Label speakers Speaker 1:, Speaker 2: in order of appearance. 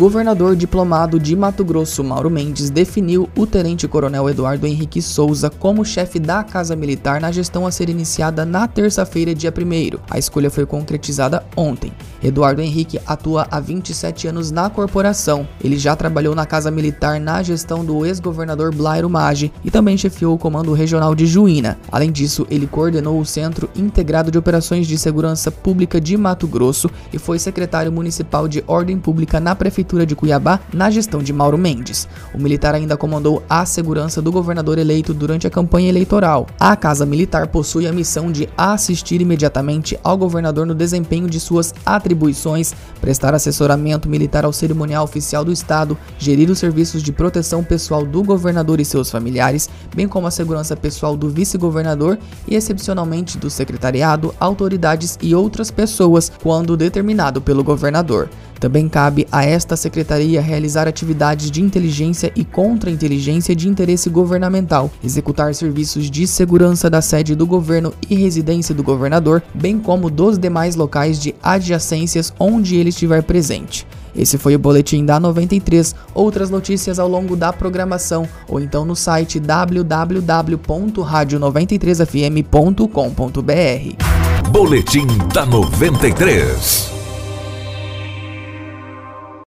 Speaker 1: Governador diplomado de Mato Grosso, Mauro Mendes, definiu o tenente-coronel Eduardo Henrique Souza como chefe da Casa Militar na gestão a ser iniciada na terça-feira, dia 1. A escolha foi concretizada ontem. Eduardo Henrique atua há 27 anos na corporação. Ele já trabalhou na Casa Militar na gestão do ex-governador Blairo Maggi e também chefiou o Comando Regional de Juína. Além disso, ele coordenou o Centro Integrado de Operações de Segurança Pública de Mato Grosso e foi secretário municipal de Ordem Pública na Prefeitura Prefeitura de Cuiabá na gestão de Mauro Mendes. O militar ainda comandou a segurança do governador eleito durante a campanha eleitoral. A Casa Militar possui a missão de assistir imediatamente ao governador no desempenho de suas atribuições, prestar assessoramento militar ao cerimonial oficial do Estado, gerir os serviços de proteção pessoal do governador e seus familiares, bem como a segurança pessoal do vice-governador e, excepcionalmente, do secretariado, autoridades e outras pessoas, quando determinado pelo governador. Também cabe a esta secretaria realizar atividades de inteligência e contra-inteligência de interesse governamental, executar serviços de segurança da sede do governo e residência do governador, bem como dos demais locais de adjacências onde ele estiver presente. Esse foi o boletim da 93. Outras notícias ao longo da programação ou então no site www.radio93fm.com.br.
Speaker 2: Boletim da 93.